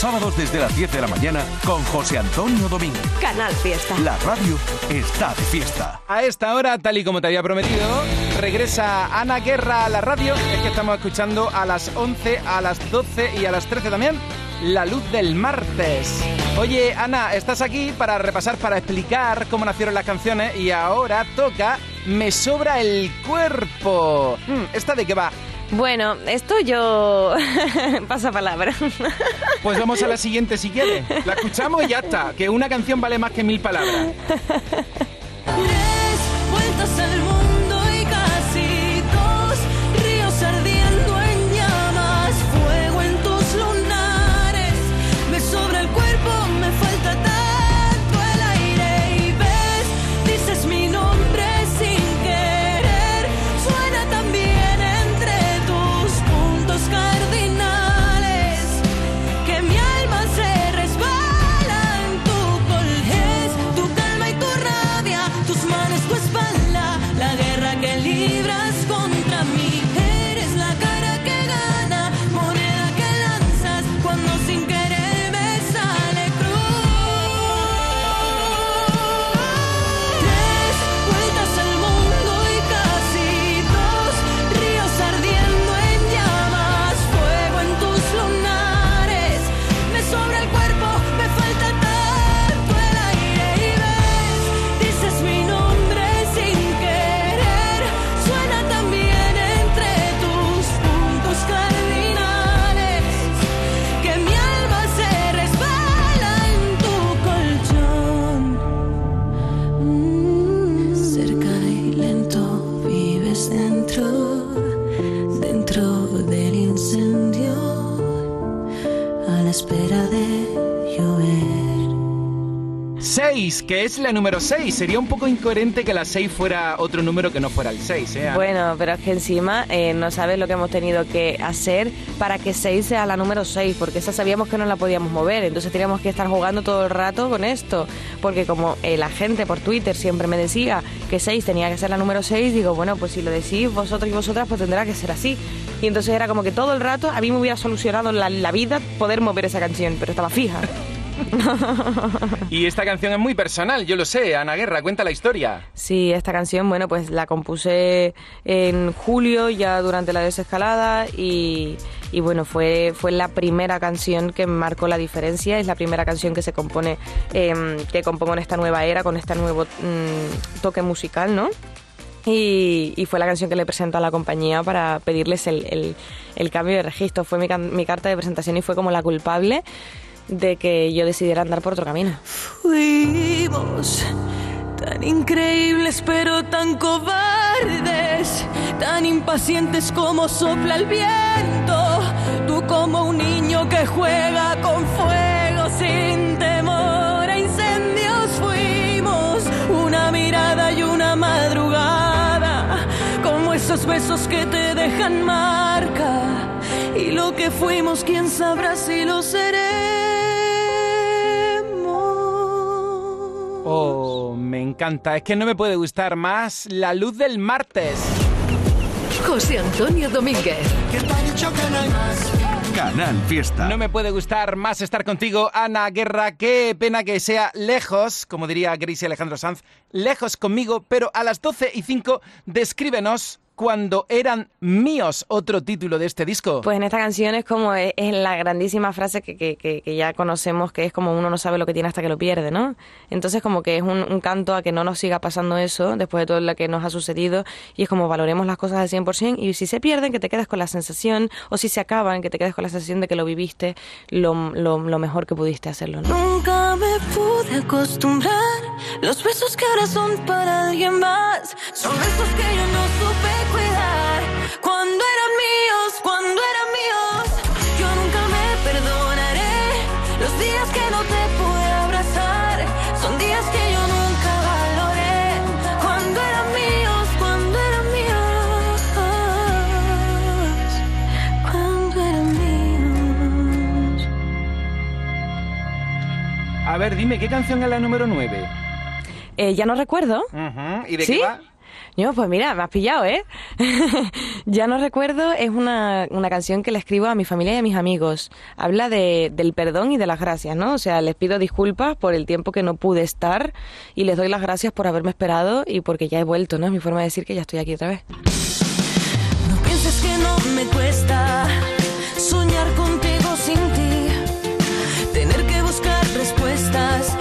Sábados desde las 10 de la mañana con José Antonio Domínguez. Canal Fiesta. La radio está de fiesta. A esta hora, tal y como te había prometido, regresa Ana Guerra a la radio. Es que estamos escuchando a las 11, a las 12 y a las 13 también. La luz del martes. Oye, Ana, estás aquí para repasar, para explicar cómo nacieron las canciones y ahora toca Me sobra el cuerpo. Hmm, ¿Esta de qué va? Bueno, esto yo... Pasa palabra. Pues vamos a la siguiente si quieres. La escuchamos y ya está. Que una canción vale más que mil palabras. vives dentro, del incendio, a la espera de. 6, que es la número 6. Sería un poco incoherente que la 6 fuera otro número que no fuera el 6, ¿eh? Bueno, pero es que encima eh, no sabes lo que hemos tenido que hacer para que 6 sea la número 6, porque esa sabíamos que no la podíamos mover, entonces teníamos que estar jugando todo el rato con esto, porque como eh, la gente por Twitter siempre me decía que 6 tenía que ser la número 6, digo, bueno, pues si lo decís vosotros y vosotras, pues tendrá que ser así. Y entonces era como que todo el rato a mí me hubiera solucionado la vida poder mover esa canción, pero estaba fija. Y esta canción es muy personal, yo lo sé. Ana Guerra, cuenta la historia. Sí, esta canción, bueno, pues la compuse en julio, ya durante la desescalada, y, bueno, fue, fue la primera canción que marcó la diferencia, es la primera canción que se compone, em, que compongo en esta nueva era, con este nuevo mm, toque musical, ¿no? Y, fue la canción que le presento a la compañía para pedirles el, el- cambio de registro. Fue mi carta de presentación y fue como la culpable de que yo decidiera andar por otro camino. Fuimos tan increíbles pero tan cobardes, tan impacientes como sopla el viento. Tú como un niño que juega con fuego sin temor a incendios fuimos una mirada y una madrugada, como esos besos que te dejan marca. Y lo que fuimos, quién sabrá si lo seremos. Oh, me encanta. Es que no me puede gustar más la luz del martes. José Antonio Domínguez. Canal Fiesta. No me puede gustar más estar contigo, Ana Guerra. Qué pena que sea lejos, como diría Gracie Alejandro Sanz, lejos conmigo, pero a las 12 y 5 descríbenos cuando eran míos, otro título de este disco. Pues en esta canción es como es, es la grandísima frase que, que- que- que ya conocemos, que es como uno no sabe lo que tiene hasta que lo pierde, ¿no? Entonces como que es un, un canto a que no nos siga pasando eso después de todo lo que nos ha sucedido y es como valoremos las cosas al 100% y si se pierden que te quedes con la sensación o si se acaban que te quedes con la sensación de que lo viviste lo, lo- lo mejor que pudiste hacerlo, ¿no? Nunca me pude acostumbrar. Los besos que ahora son para alguien más son besos que yo no supe Cuando eran míos, cuando eran míos, yo nunca me perdonaré. Los días que no te pude abrazar son días que yo nunca valoré. Cuando eran míos, cuando eran míos, cuando eran míos. A ver, dime, ¿qué canción es la número 9? Eh, ya no recuerdo. ¿Y de ¿Sí? qué va? Yo, pues mira, me has pillado, ¿eh? ya no recuerdo, es una, una, canción que le escribo a mi familia y a mis amigos. Habla de, del perdón y de las gracias, ¿no? O sea, les pido disculpas por el tiempo que no pude estar y les doy las gracias por haberme esperado y porque ya he vuelto, ¿no? Es mi forma de decir que ya estoy aquí otra vez. No pienses que no me cuesta soñar contigo sin ti, tener que buscar respuestas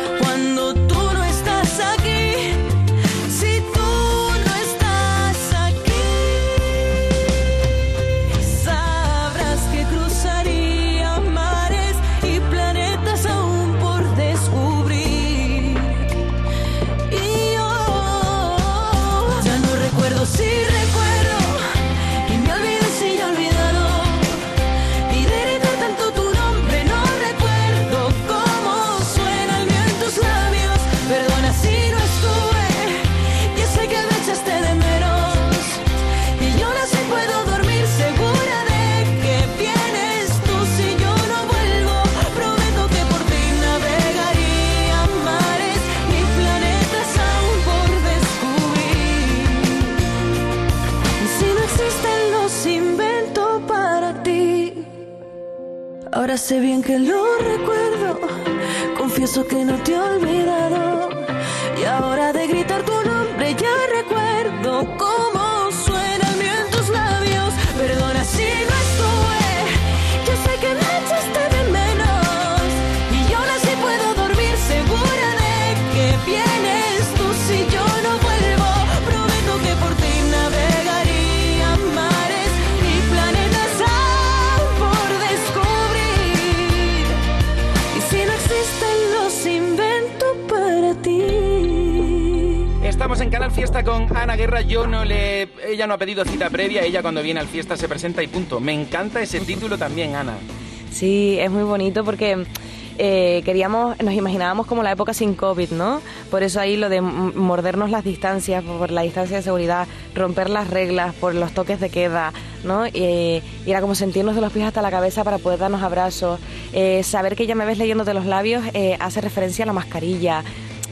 Ella no ha pedido cita previa. Ella cuando viene al fiesta se presenta y punto. Me encanta ese título también, Ana. Sí, es muy bonito porque eh, queríamos, nos imaginábamos como la época sin COVID, ¿no? Por eso ahí lo de mordernos las distancias, por la distancia de seguridad, romper las reglas, por los toques de queda, ¿no? Eh, y era como sentirnos de los pies hasta la cabeza para poder darnos abrazos. Eh, saber que ya me ves leyéndote los labios eh, hace referencia a la mascarilla.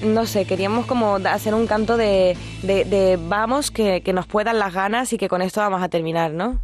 No sé, queríamos como hacer un canto de, de, de vamos, que, que nos puedan las ganas y que con esto vamos a terminar, ¿no?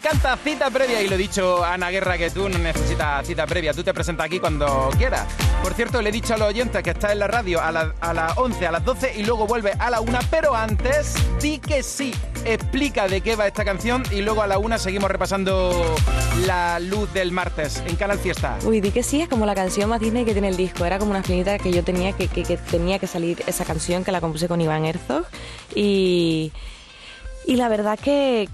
Encanta, cita previa. Y lo he dicho, Ana Guerra, que tú no necesitas cita previa. Tú te presentas aquí cuando quieras. Por cierto, le he dicho a los oyentes que está en la radio a, a las 11, a las 12 y luego vuelve a la 1. Pero antes, di que sí. Explica de qué va esta canción y luego a la 1 seguimos repasando la luz del martes en Canal Fiesta. Uy, di que sí, es como la canción más Disney que tiene el disco. Era como una finita que yo tenía que, que, que tenía que salir esa canción que la compuse con Iván Herzog. Y, y la verdad que,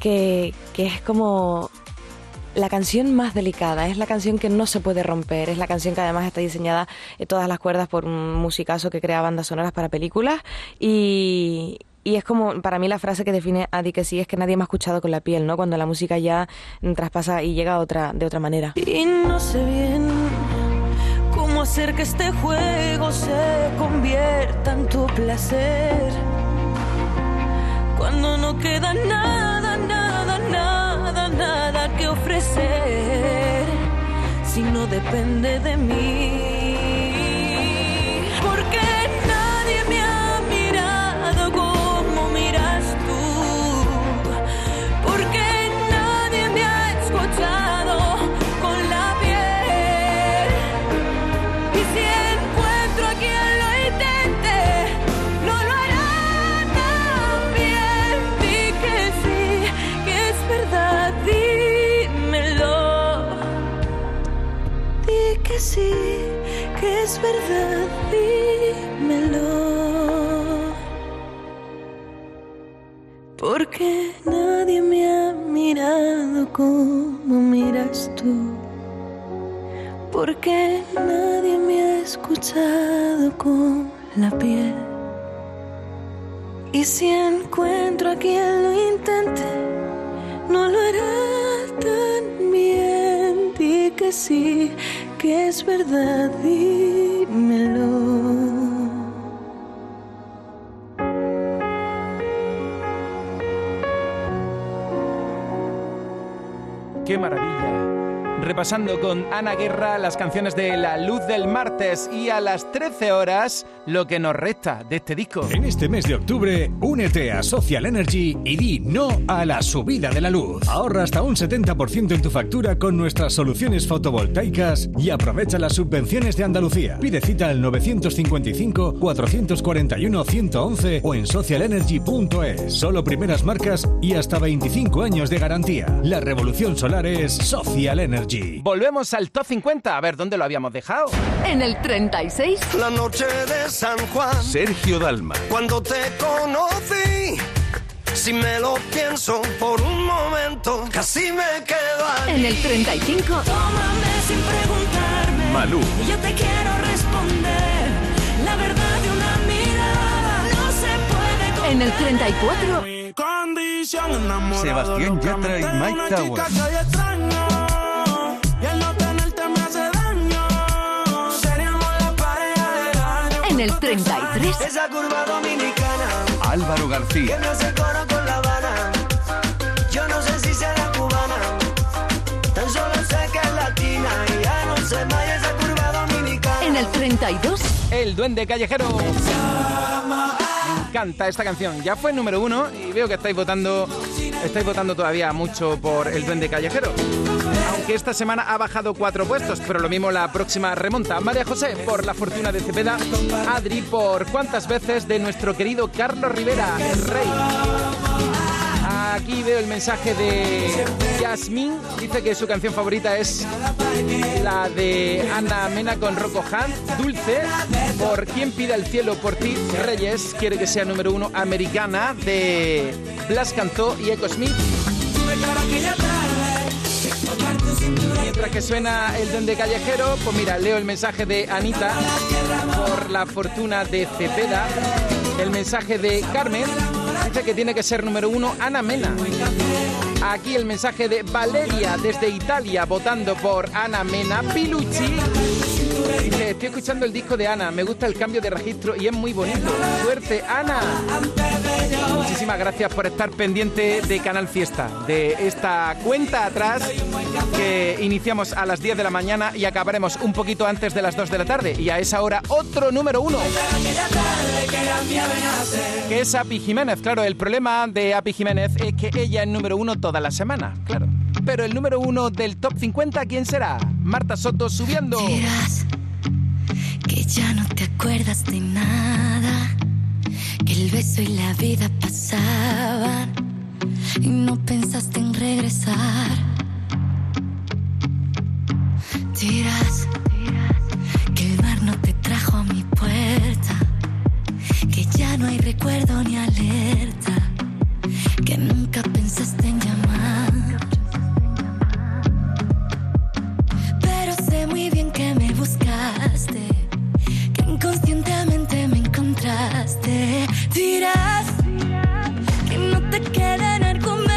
que, que es como la canción más delicada, es la canción que no se puede romper, es la canción que además está diseñada en todas las cuerdas por un musicazo que crea bandas sonoras para películas y, y es como, para mí la frase que define a Di que sí es que nadie me ha escuchado con la piel, ¿no? Cuando la música ya traspasa y llega a otra, de otra manera. Y no sé bien cómo hacer que este juego se convierta en tu placer. Cuando no queda nada, nada, que ofrecer. Si no depende de mí. Con la piel. Y si encuentro a quien lo intente, no lo hará tan bien. Di que sí, que es verdad, dímelo. ¡Qué maravilla! Repasando con Ana Guerra las canciones de La Luz del Martes y a las 13 horas lo que nos resta de este disco. En este mes de octubre, únete a Social Energy y di no a la subida de la luz. Ahorra hasta un 70% en tu factura con nuestras soluciones fotovoltaicas y aprovecha las subvenciones de Andalucía. Pide cita al 955-441-111 o en socialenergy.es. Solo primeras marcas y hasta 25 años de garantía. La revolución solar es Social Energy. Volvemos al top 50, a ver dónde lo habíamos dejado. En el 36. La noche de San Juan. Sergio Dalma. Cuando te conocí. Si me lo pienso por un momento, casi me quedo. En el 35. Tómame sin preguntarme. Malú. Y yo te quiero responder. La verdad de una mirada no se puede En el 34. Sebastián Yatra y Mike Tower. En el 33. Esa curva dominicana Álvaro que García. me hace coro con La Habana. Yo no sé si será cubana, tan solo sé que es latina y ya no sé más y esa curva dominicana. En el 32. El Duende Callejero. Me encanta esta canción. Ya fue número uno y veo que estáis votando, estáis votando todavía mucho por el Duende Callejero. Aunque esta semana ha bajado cuatro puestos, pero lo mismo la próxima remonta. María José por La Fortuna de Cepeda. Adri por cuántas veces de nuestro querido Carlos Rivera, rey. Aquí veo el mensaje de Yasmín. Dice que su canción favorita es la de Ana Mena con Rocco Hunt, Dulce. Por Quién pide el cielo por ti, Reyes. Quiere que sea número uno americana de Blas Cantó y Echo Smith. Mientras que suena el Duende Callejero, pues mira, leo el mensaje de Anita por la fortuna de Cepeda. El mensaje de Carmen dice que tiene que ser número uno Ana Mena. Aquí el mensaje de Valeria desde Italia votando por Ana Mena. Pilucci dice, estoy escuchando el disco de Ana, me gusta el cambio de registro y es muy bonito. Suerte, Ana. Muchísimas gracias por estar pendiente de Canal Fiesta, de esta cuenta atrás que iniciamos a las 10 de la mañana y acabaremos un poquito antes de las 2 de la tarde. Y a esa hora otro número uno. Que es Api Jiménez. Claro, el problema de Api Jiménez es que ella es número uno toda la semana, claro. Pero el número uno del top 50, ¿quién será? Marta Soto subiendo. Ya no te acuerdas de nada, que el beso y la vida pasaban y no pensaste en regresar. Dirás que el mar no te trajo a mi puerta, que ya no hay recuerdo ni alerta, que nunca pensaste en llamar. Pero sé muy bien que me buscaste, inconscientemente me encontraste. Dirás que no te quedan argumentos,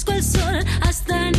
busco el sol hasta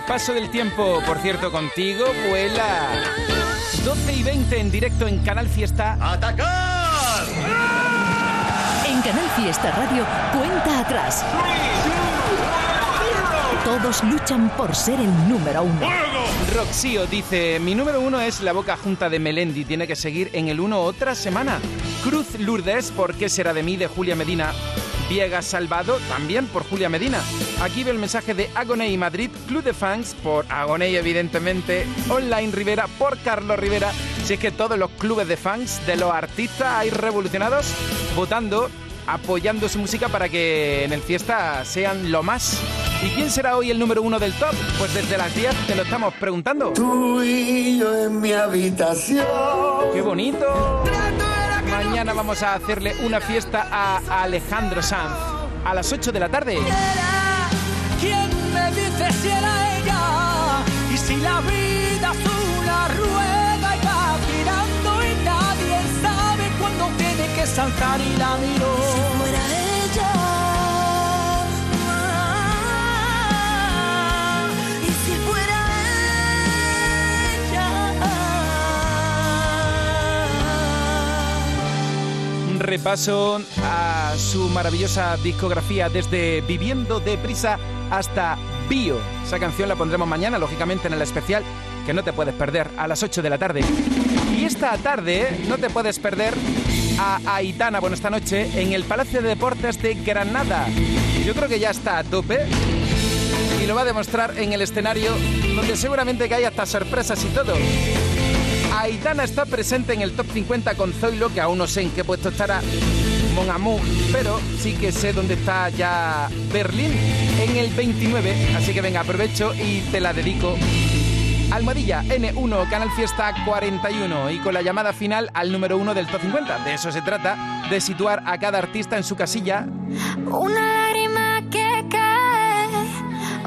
Al paso del tiempo, por cierto, contigo, vuela. 12 y 20 en directo en Canal Fiesta. ¡Atacar! En Canal Fiesta Radio, cuenta atrás. Todos luchan por ser el número uno. Roxío dice, mi número uno es La Boca Junta de Melendi, tiene que seguir en el uno otra semana. Cruz Lourdes, ¿por qué será de mí? de Julia Medina. Viegas Salvado, también por Julia Medina. Aquí veo el mensaje de Agoney Madrid, Club de Fans, por Agoney evidentemente, Online Rivera, por Carlos Rivera. Si es que todos los clubes de fans de los artistas hay revolucionados votando, apoyando su música para que en el fiesta sean lo más. ¿Y quién será hoy el número uno del top? Pues desde las 10 te lo estamos preguntando. Tú y yo en mi habitación. ¡Qué bonito! Mañana vamos a hacerle una fiesta a Alejandro Sanz a las 8 de la tarde. ¿Quién me dice si era ella? Y si la vida es una rueda y va girando y nadie sabe cuándo tiene que saltar y la miro. Repaso a su maravillosa discografía desde Viviendo deprisa hasta Bio. Esa canción la pondremos mañana, lógicamente, en el especial que no te puedes perder a las 8 de la tarde. Y esta tarde no te puedes perder a Aitana, bueno, esta noche, en el Palacio de Deportes de Granada. Yo creo que ya está a tope y lo va a demostrar en el escenario donde seguramente que hay hasta sorpresas y todo. Aitana está presente en el top 50 con Zoilo, que aún no sé en qué puesto estará Mon pero sí que sé dónde está ya Berlín en el 29. Así que venga, aprovecho y te la dedico. Almohadilla N1, Canal Fiesta 41 y con la llamada final al número 1 del top 50. De eso se trata, de situar a cada artista en su casilla Una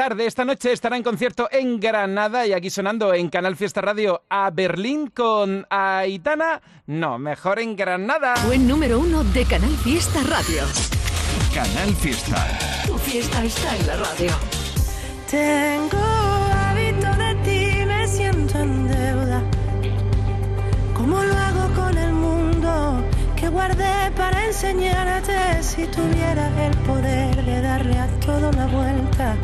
Tarde, esta noche estará en concierto en Granada y aquí sonando en Canal Fiesta Radio a Berlín con Aitana. No, mejor en Granada. Buen número uno de Canal Fiesta Radio. Canal Fiesta. Tu fiesta está en la radio. Tengo hábito de ti, me siento en deuda. ¿Cómo lo hago con el mundo que guardé para enseñarte? Si tuviera el poder de darle a todo la vuelta,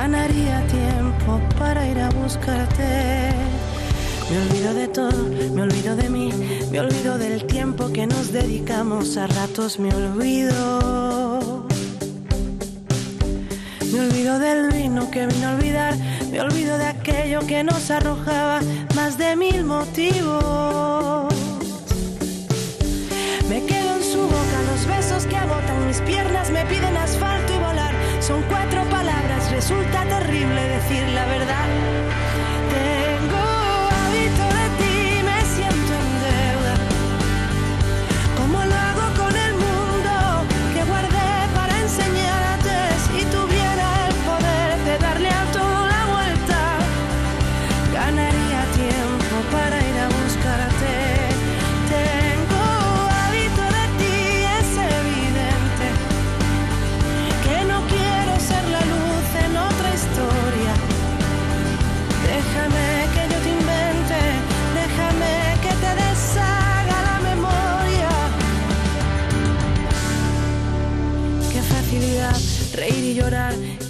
ganaría tiempo para ir a buscarte. Me olvido de todo, me olvido de mí, me olvido del tiempo que nos dedicamos, a ratos me olvido. Me olvido del vino que vino a olvidar, me olvido de aquello que nos arrojaba más de mil motivos. Me quedo en su boca, los besos que agotan mis piernas me piden asfalto. Son cuatro palabras, resulta terrible decir la verdad.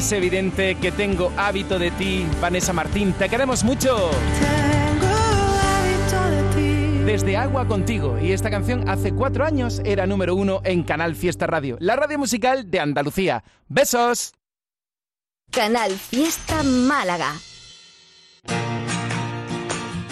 Es evidente que tengo hábito de ti, Vanessa Martín. Te queremos mucho. Tengo hábito de ti. Desde Agua Contigo. Y esta canción hace cuatro años era número uno en Canal Fiesta Radio, la radio musical de Andalucía. ¡Besos! Canal Fiesta Málaga.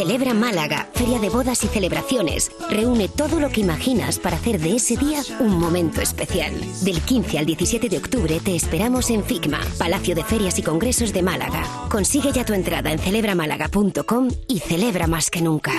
Celebra Málaga, Feria de Bodas y Celebraciones. Reúne todo lo que imaginas para hacer de ese día un momento especial. Del 15 al 17 de octubre te esperamos en FICMA, Palacio de Ferias y Congresos de Málaga. Consigue ya tu entrada en celebramálaga.com y celebra más que nunca.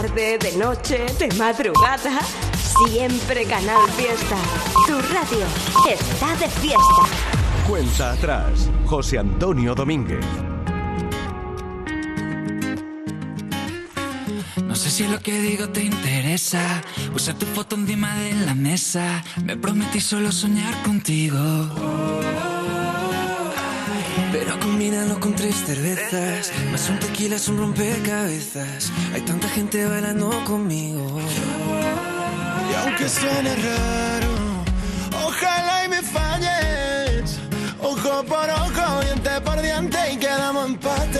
Tarde, de noche, de madrugada, siempre Canal Fiesta. Tu radio está de fiesta. Cuenta atrás, José Antonio Domínguez. No sé si lo que digo te interesa. Puse tu foto encima de la mesa. Me prometí solo soñar contigo. Pero combínalo con tres cervezas. Más un tequila es un rompecabezas. Hay tanta gente bailando conmigo. Y aunque suene raro, ojalá y me falles. Ojo por ojo, diente por diente y quedamos empate.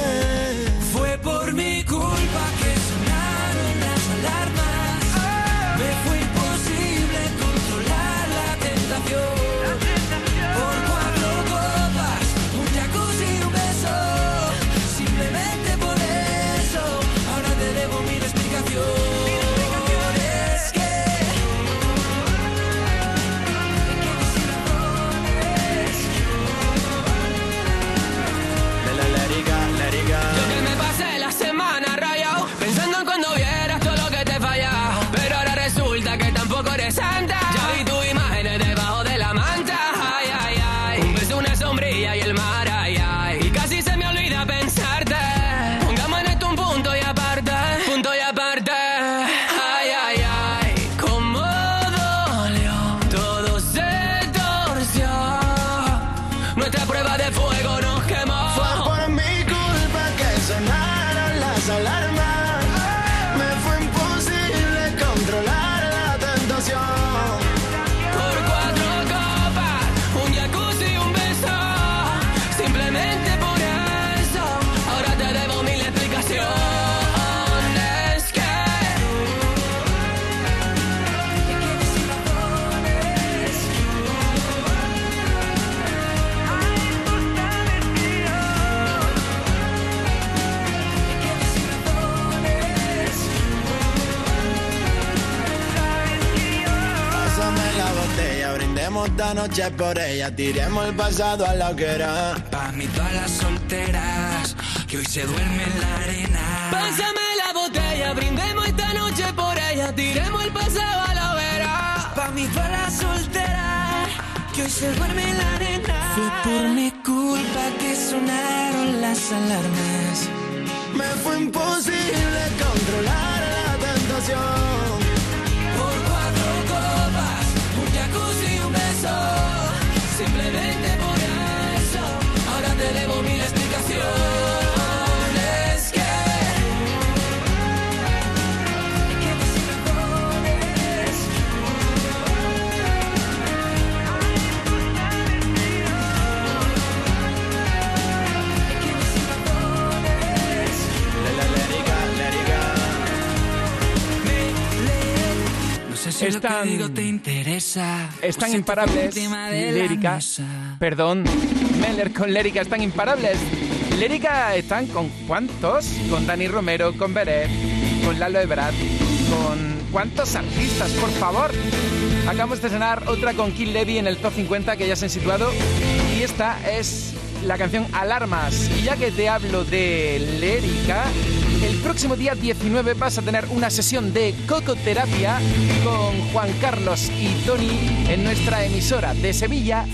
Esta noche por ella. Tiremos el pasado a la hoguera. Pa' mí todas las solteras que hoy se duermen en la arena. Pásame la botella, brindemos esta noche por ella. Tiremos el pasado a la hoguera. Pa' mí todas las solteras que hoy se duermen en la arena. Fue por mi culpa que sonaron las alarmas. Me fue imposible controlar explicación. Por si digo te interesa. Imparables. Lérica. Perdón. Meller con Lérica están imparables. Lérica están con cuántos? Con Dani Romero, con Beret, con Lalo Ebrard, con cuántos artistas, por favor. Acabamos de estrenar otra con Kill Levy en el top 50 que ya se han situado. Y esta es la canción Alarmas. Y ya que te hablo de Lérica, el próximo día 19 vas a tener una sesión de cocoterapia con Juan Carlos y Tony en nuestra emisora de Sevilla.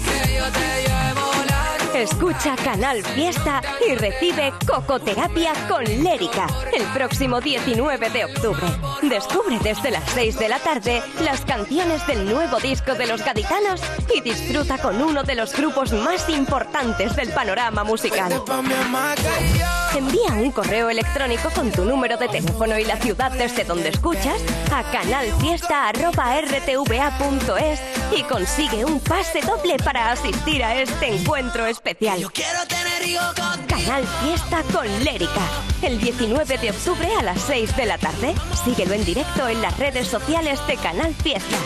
Escucha Canal Fiesta y recibe Cocoterapia con Lérica el próximo 19 de octubre. Descubre desde las 6 de la tarde las canciones del nuevo disco de los gaditanos y disfruta con uno de los grupos más importantes del panorama musical. Envía un correo electrónico con tu número de teléfono y la ciudad desde donde escuchas a canalfiesta.rtva.es y consigue un pase doble para asistir a este encuentro especial. Canal Fiesta con Lérica. El 19 de octubre a las 6 de la tarde. Síguelo en directo en las redes sociales de Canal Fiesta.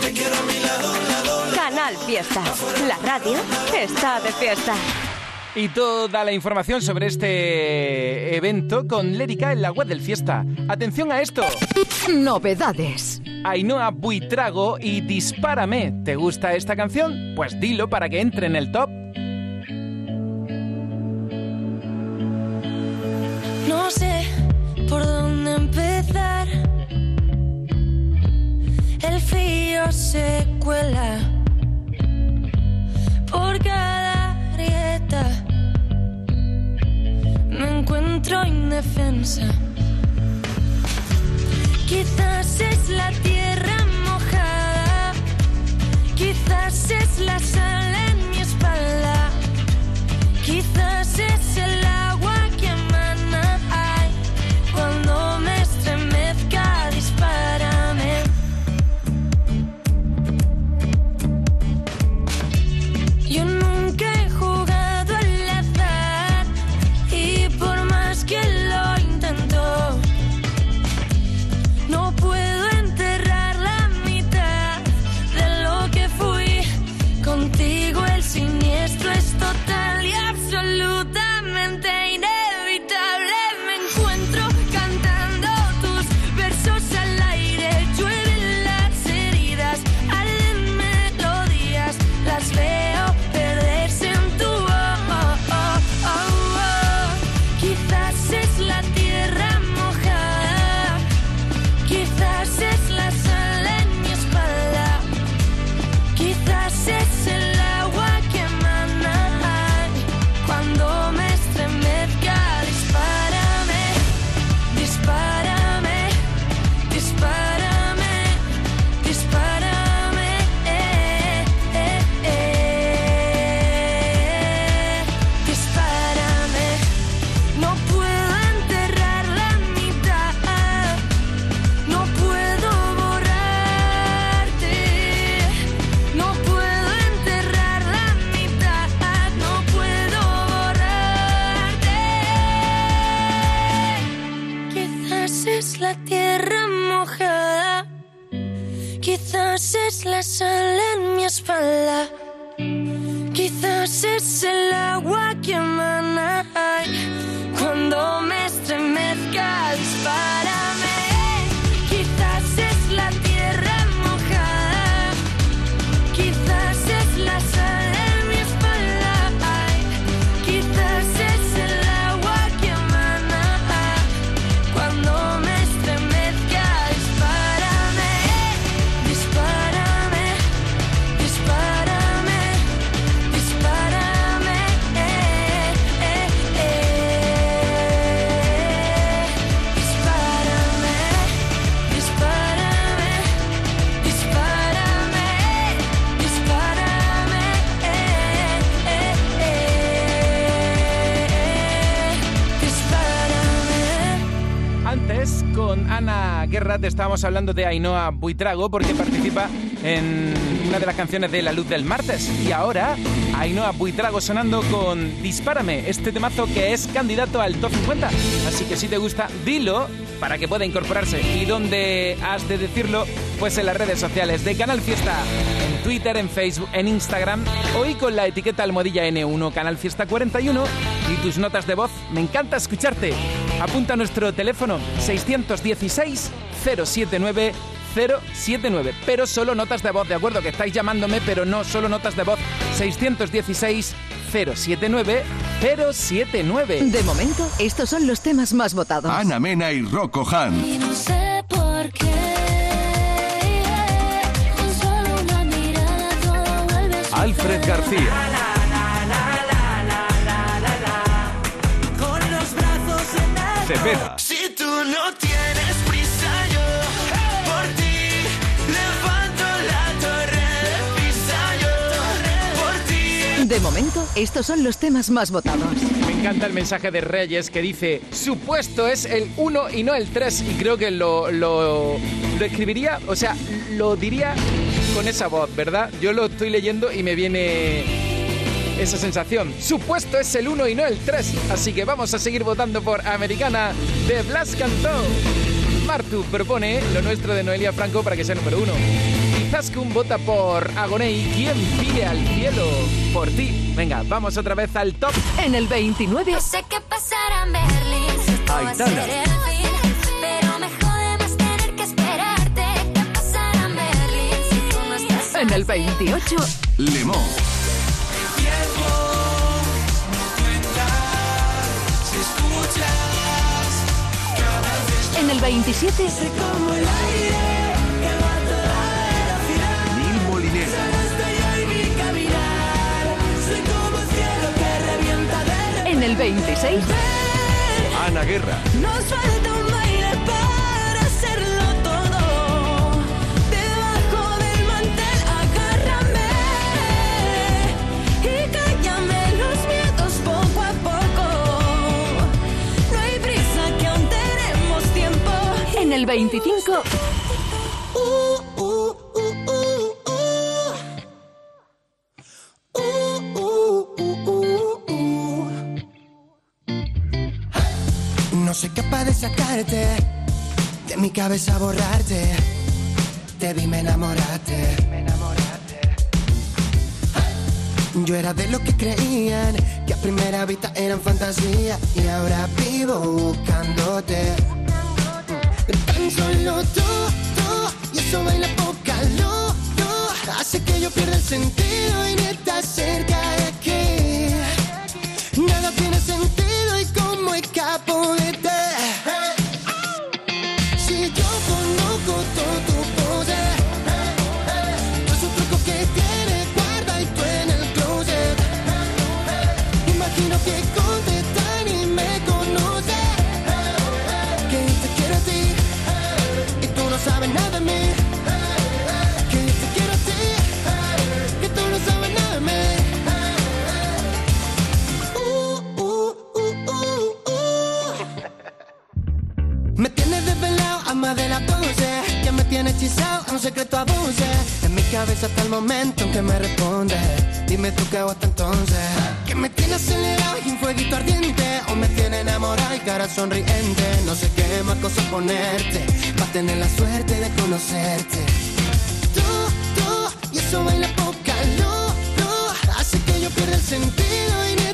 Canal Fiesta. La radio está de fiesta. Y toda la información sobre este evento con Lérica en la web del Fiesta. Atención a esto. Novedades. Ainhoa Buitrago y Dispárame. ¿Te gusta esta canción? Pues dilo para que entre en el top. No sé por dónde empezar. El frío se cuela por cada Me encuentro indefensa. Quizás es la tierra mojada. Quizás es la sal en mi espalda. Quizás es el agua Ana Guerra te estábamos hablando de Ainhoa Buitrago porque participa en una de las canciones de La Luz del Martes. Y ahora Ainhoa Buitrago sonando con Dispárame, este temazo que es candidato al Top 50. Así que si te gusta, dilo para que pueda incorporarse. ¿Y dónde has de decirlo? Pues en las redes sociales de Canal Fiesta, en Twitter, en Facebook, en Instagram, hoy con la etiqueta almohadilla N1 Canal Fiesta 41 y tus notas de voz. Me encanta escucharte. Apunta nuestro teléfono 616 079 079, pero solo notas de voz, ¿de acuerdo? Que estáis llamándome, pero no solo notas de voz. 616 079 079. De momento, estos son los temas más votados. Ana Mena y Rocco Han. Y no sé por qué. Con solo una mirada todo vuelve a Alfred García. Cepeda. Si tú no tienes prisa, yo por ti levanto la torre de pisa, yo por ti. De momento, estos son los temas más votados. Me encanta el mensaje de Reyes que dice, supuesto es el 1 y no el 3. Y creo que lo, lo, lo escribiría, o sea, lo diría con esa voz, ¿verdad? Yo lo estoy leyendo y me viene esa sensación. Supuesto es el 1 y no el 3. Así que vamos a seguir votando por Americana de Blas Cantó. Martu propone lo nuestro de Noelia Franco para que sea número uno. Izaskun vota por Agonei. ¿Quién pide al cielo? Por ti. Venga, vamos otra vez al top. En el 29. No sé qué pasará en Berlín. Aitana. el fin. Pero me En el 27. como el aire que va a toda velocidad. Mil Molinero. Estoy yo y mi caminar. Soy como el cielo que revienta de En el 26. Ana Guerra. Nos falta En el 25. Uh, uh, uh, uh, uh. Uh, uh, uh, uh, uh. No soy capaz de sacarte de mi cabeza, borrarte. Te vi, me enamoraste. Yo era de los que creían que a primera vista eran fantasía y ahora vivo buscándote. Solo tú, tú, y eso baila poca luz, luz, hace que yo pierda el sentido y ni estás cerca de aquí. Nada tiene sentido que me respondes Dime tú qué hago hasta entonces. Que me tiene acelerado y un fueguito ardiente. O me tiene enamorado y cara sonriente. No sé qué más cosas ponerte. Para tener la suerte de conocerte. Tú, tú, y eso baila poca luz Hace que yo pierda el sentido y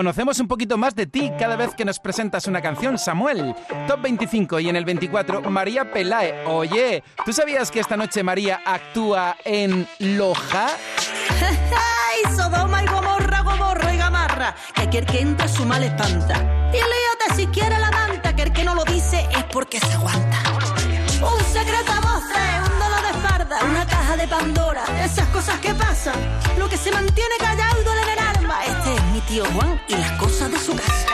conocemos un poquito más de ti cada vez que nos presentas una canción, Samuel. Top 25 y en el 24, María Pelae. Oye, ¿tú sabías que esta noche María actúa en Loja? ¡Ay, Sodoma y Gomorra, Gomorra y Gamarra! Que aquel que entra su mal espanta. Y líate si quiere la manta, que el que no lo dice es porque se aguanta. Un secreto a voces, un dolor de espalda, una caja de Pandora, esas cosas que pasan. Lo que se mantiene tío Juan y las cosas de su casa.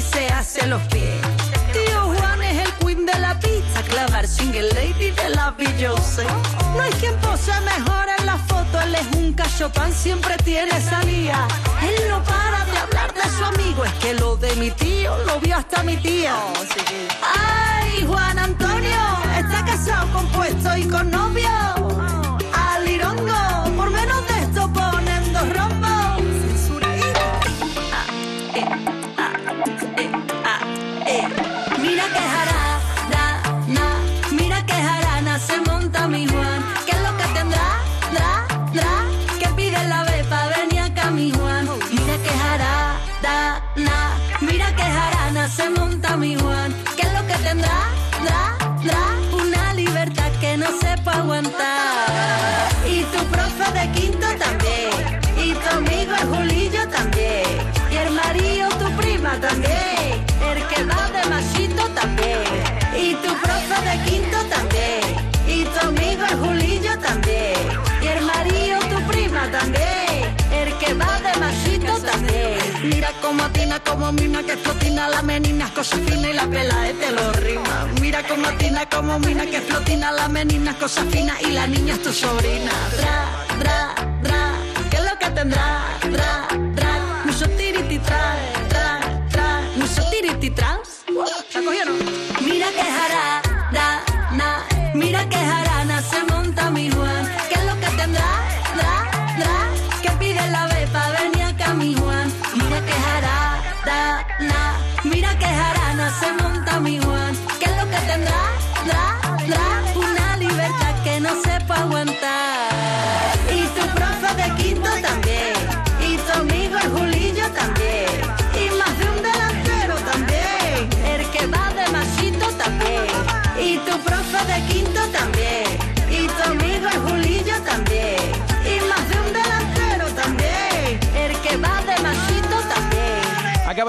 Y se hace los pies. Tío Juan es el queen de la pizza, clavar single lady de la Beyoncé. No hay quien pose mejor en la foto, él es un cachopán, siempre tiene salida. Él no para de hablar de su amigo, es que lo de mi tío lo vio hasta mi tía. Ay, Juan Antonio, está casado con puesto y con novio. Como mina que flotina la menina, cosa fina y la pela de te lo rima. Mira como atina, como mina que flotina la menina, cosa fina y la niña es tu sobrina. Dra, dra, dra, ¿qué es lo que tendrá? Dra, dra, mucho tiriti tra, tra, tra, mucho.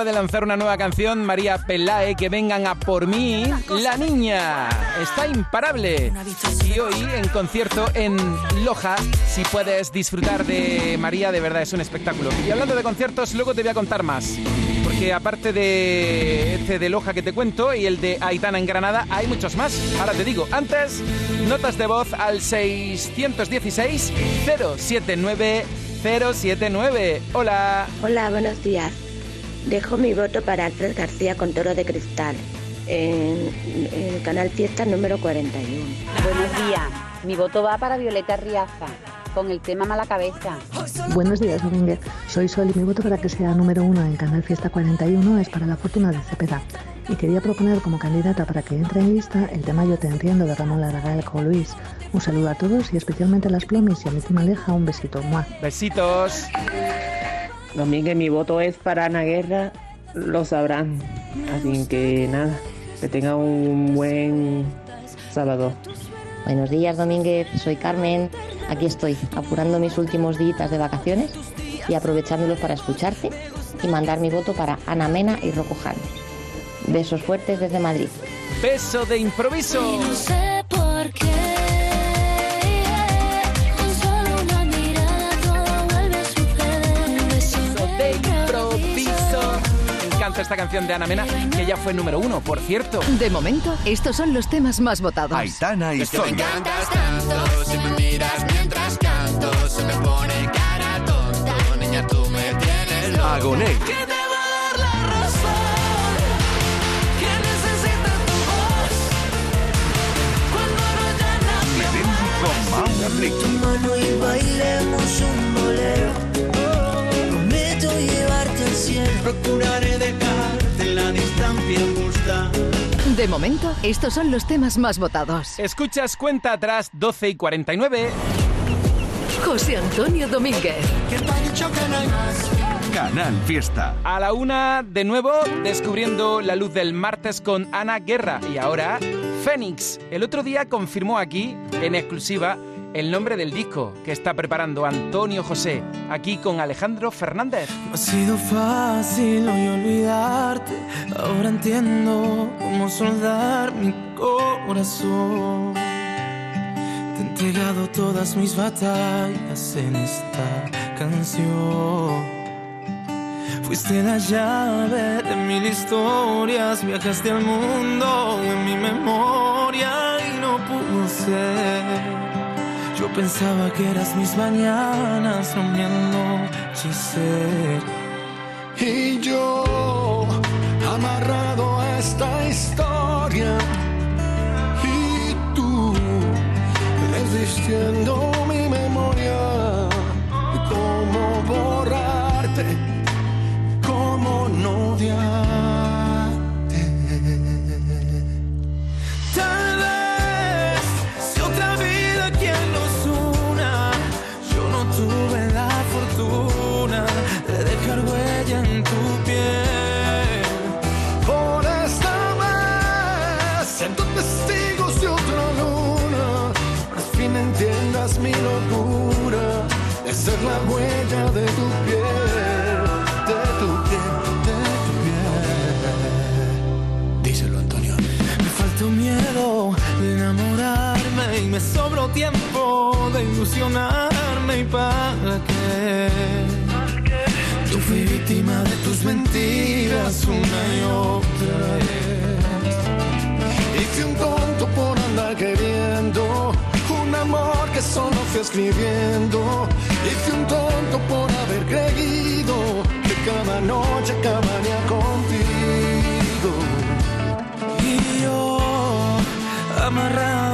De lanzar una nueva canción, María Pelae, que vengan a por mí. La niña está imparable. Y hoy en concierto en Loja, si puedes disfrutar de María, de verdad es un espectáculo. Y hablando de conciertos, luego te voy a contar más. Porque aparte de este de Loja que te cuento y el de Aitana en Granada, hay muchos más. Ahora te digo, antes, notas de voz al 616 079 079. Hola. Hola, buenos días. Dejo mi voto para Alfred García con Toro de Cristal. en, en el canal Fiesta número 41. Buenos días. Mi voto va para Violeta Riaza con el tema Mala Cabeza. Buenos días, Domínguez. Soy Sol y mi voto para que sea número uno en Canal Fiesta 41 es para la fortuna de Cepeda. Y quería proponer como candidata para que entre en lista el tema Yo te entiendo de Ramón Larragal con Luis. Un saludo a todos y especialmente a las plomis y a mi tía Aleja un besito. ¡Mua! Besitos. Domínguez, mi voto es para Ana Guerra, lo sabrán. Así que nada, que tenga un buen sábado. Buenos días, Domínguez. Soy Carmen. Aquí estoy, apurando mis últimos días de vacaciones y aprovechándolos para escucharte y mandar mi voto para Ana Mena y Rocco Han. Besos fuertes desde Madrid. Beso de improviso. No sé por qué. Encanta esta canción de Ana Mena, que ya fue número uno, por cierto. De momento, estos son los temas más votados. Aitana y Es que me encantas tanto, si me miras mientras canto, se me pone cara tonta. Niña, tú me tienes loco. Agoné. ¿Qué te va a dar la razón? ¿Quién necesita tu voz? Cuando no haya nadie Melendi con mano y bailemos un bolero. Prometo llevarte al cielo. Procuraré dejarte la distancia justa. De momento, estos son los temas más votados. Escuchas cuenta atrás 12 y 49. José Antonio Domínguez. Canal Fiesta. A la una, de nuevo, descubriendo la luz del martes con Ana Guerra. Y ahora, Fénix. El otro día confirmó aquí, en exclusiva, el nombre del disco que está preparando Antonio José, aquí con Alejandro Fernández. No ha sido fácil hoy olvidarte. Ahora entiendo cómo soldar mi corazón. Te he entregado todas mis batallas en esta canción. Fuiste la llave de mil historias, viajaste al mundo en mi memoria y no pudo ser. Pensaba que eras mis mañanas, mi anochecer. Y yo, amarrado a esta historia, y tú, resistiendo mi memoria, cómo borrarte, cómo no odiarte. Mentiras una y otra vez. Y fui un tonto por andar queriendo un amor que solo fui escribiendo. Y fui un tonto por haber creído que cada noche acabaría contigo. Y yo, amarrado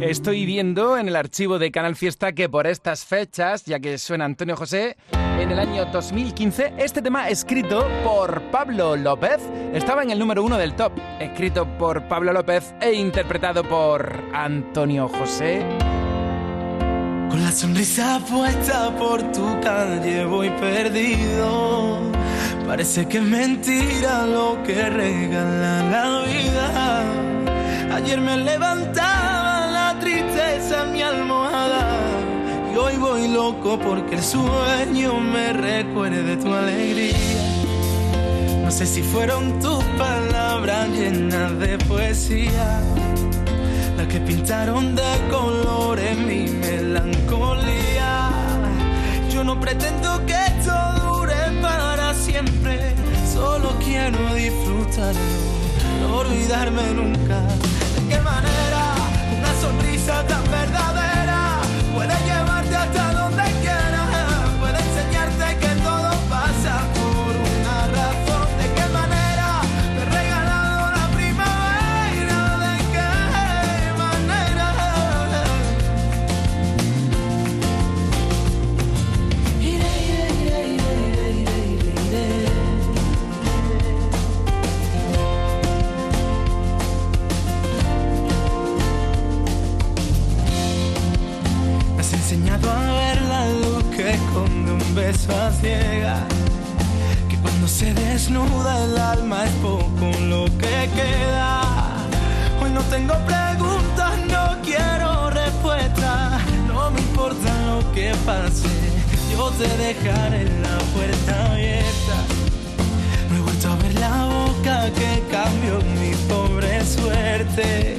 Estoy viendo en el archivo de Canal Fiesta que por estas fechas, ya que suena Antonio José, en el año 2015, este tema escrito por Pablo López estaba en el número uno del top. Escrito por Pablo López e interpretado por Antonio José. Con la sonrisa puesta por tu calle voy perdido. Parece que es mentira lo que regala la vida. Ayer me levantaba la tristeza en mi almohada. Y hoy voy loco porque el sueño me recuerde tu alegría. No sé si fueron tus palabras llenas de poesía las que pintaron de colores mi melancolía. Yo no pretendo que esto dure para siempre, solo quiero disfrutarlo, no olvidarme nunca. ¿De qué manera una sonrisa tan verdadera puede llevarte hasta beso a ciegas. Que cuando se desnuda el alma es poco lo que queda. Hoy no tengo preguntas, no quiero respuestas. No me importa lo que pase, yo te dejaré la puerta abierta. No he vuelto a ver la boca que cambió mi pobre suerte.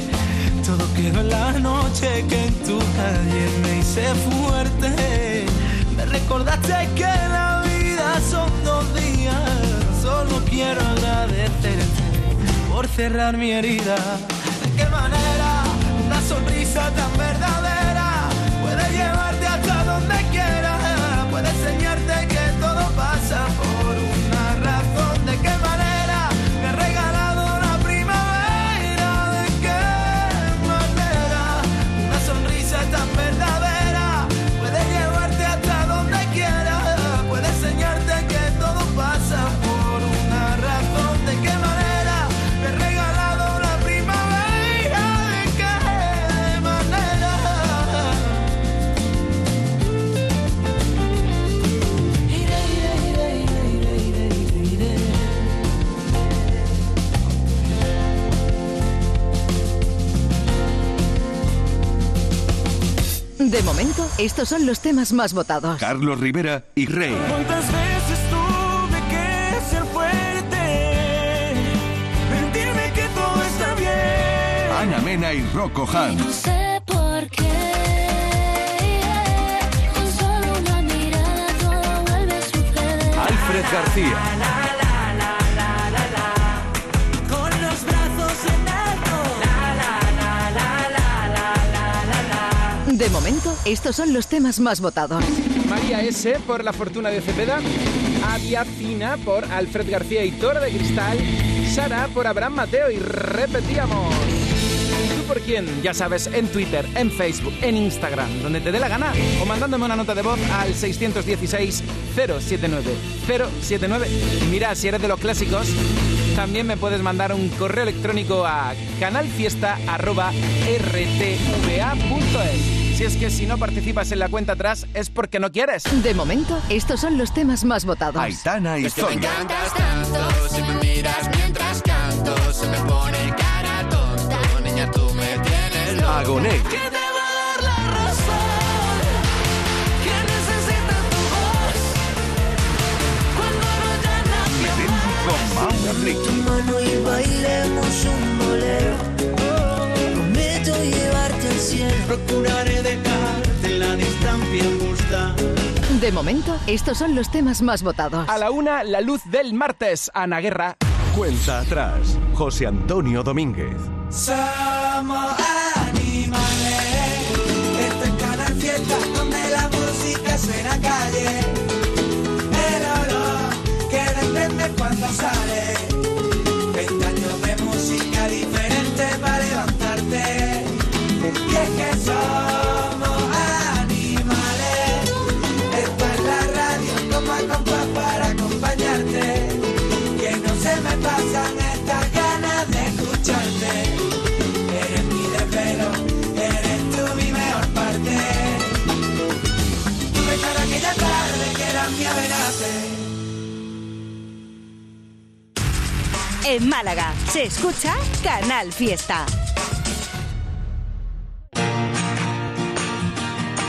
Todo quedó en la noche que en tu calle me hice fuerte. Recordaste que la vida son dos días. Solo quiero agradecerte por cerrar mi herida. ¿De qué manera una sonrisa tan verdadera puede llevarte De momento, estos son los temas más votados. Carlos Rivera y Rey. ¿Cuántas veces tuve que ser fuerte? Mentirme que todo está bien. Ana Mena y Rocco Han. No sé por qué. Con solo una mirada todo vuelve a suceder. Alfred García. De momento, estos son los temas más votados. María S. por La Fortuna de Cepeda, Avia Fina por Alfred García y Torre de Cristal, Sara por Abraham Mateo y repetíamos. ¿Tú por quién? Ya sabes, en Twitter, en Facebook, en Instagram, donde te dé la gana, o mandándome una nota de voz al 616 079 079. Y mira, si eres de los clásicos, también me puedes mandar un correo electrónico a canalfiesta.rtva.es. Si es que si no participas en la cuenta atrás es porque no quieres. De momento, estos son los temas más votados. Aitana y Es que me encantas tanto, si me miras mientras canto, se me pone cara tonta. Niña, tú me tienes loco. Agoné. ¿Qué te va a dar la razón? Que necesita tu voz cuando no nadie con tu mano y bailemos un bolero. Procuraré dejarte la distancia justa. De momento, estos son los temas más votados. A la una, la luz del martes, Ana Guerra. Cuenta atrás, José Antonio Domínguez. Somos animales. Esto es cada fiesta donde la música suena a calle. El oro que depende cuando sale. En Málaga se escucha Canal Fiesta.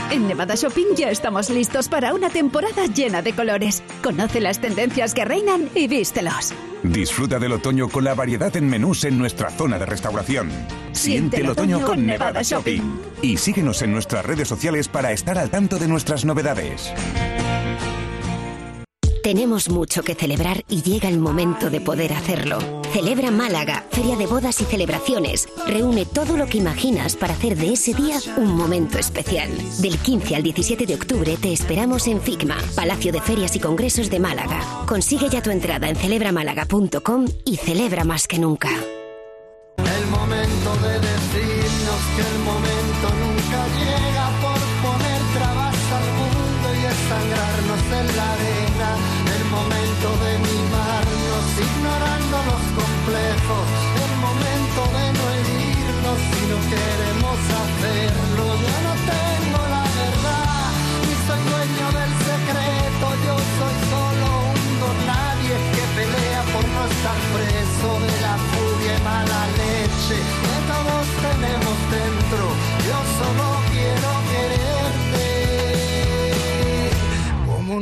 En Nevada Shopping ya estamos listos para una temporada llena de colores. Conoce las tendencias que reinan y vístelos. Disfruta del otoño con la variedad en menús en nuestra zona de restauración. Siente el otoño con Nevada Shopping. Y síguenos en nuestras redes sociales para estar al tanto de nuestras novedades. Tenemos mucho que celebrar y llega el momento de poder hacerlo. Celebra Málaga, Feria de Bodas y Celebraciones. Reúne todo lo que imaginas para hacer de ese día un momento especial. Del 15 al 17 de octubre te esperamos en FICMA, Palacio de Ferias y Congresos de Málaga. Consigue ya tu entrada en celebramálaga.com y celebra más que nunca.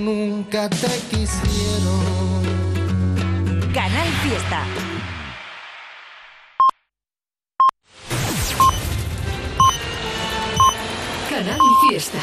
Nunca te quisieron. Canal Fiesta. Canal Fiesta.